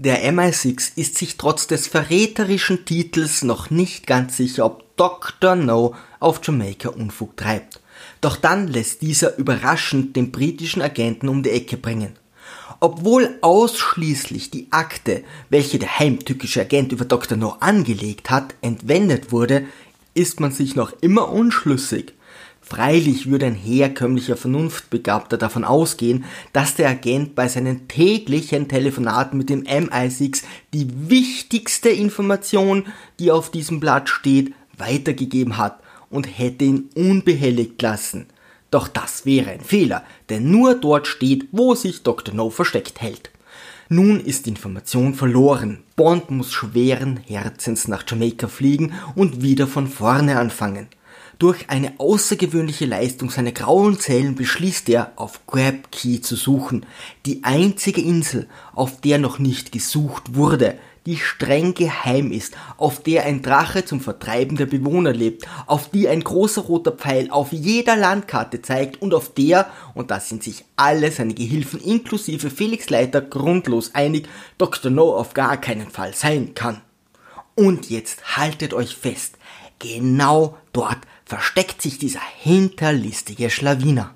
Der MI6 ist sich trotz des verräterischen Titels noch nicht ganz sicher, ob Dr. No auf Jamaika Unfug treibt. Doch dann lässt dieser überraschend den britischen Agenten um die Ecke bringen. Obwohl ausschließlich die Akte, welche der heimtückische Agent über Dr. No angelegt hat, entwendet wurde, ist man sich noch immer unschlüssig. Freilich würde ein herkömmlicher Vernunftbegabter davon ausgehen, dass der Agent bei seinen täglichen Telefonaten mit dem MI6 die wichtigste Information, die auf diesem Blatt steht, weitergegeben hat und hätte ihn unbehelligt lassen. Doch das wäre ein Fehler, denn nur dort steht, wo sich Dr. No versteckt hält. Nun ist die Information verloren. Bond muss schweren Herzens nach Jamaika fliegen und wieder von vorne anfangen. Durch eine außergewöhnliche Leistung seiner grauen Zellen beschließt er, auf Grab Key zu suchen, die einzige Insel, auf der noch nicht gesucht wurde, die streng geheim ist, auf der ein Drache zum Vertreiben der Bewohner lebt, auf die ein großer roter Pfeil auf jeder Landkarte zeigt und auf der, und da sind sich alle seine Gehilfen inklusive Felix Leiter grundlos einig, Dr. No auf gar keinen Fall sein kann. Und jetzt haltet euch fest, genau dort versteckt sich dieser hinterlistige Schlawiner.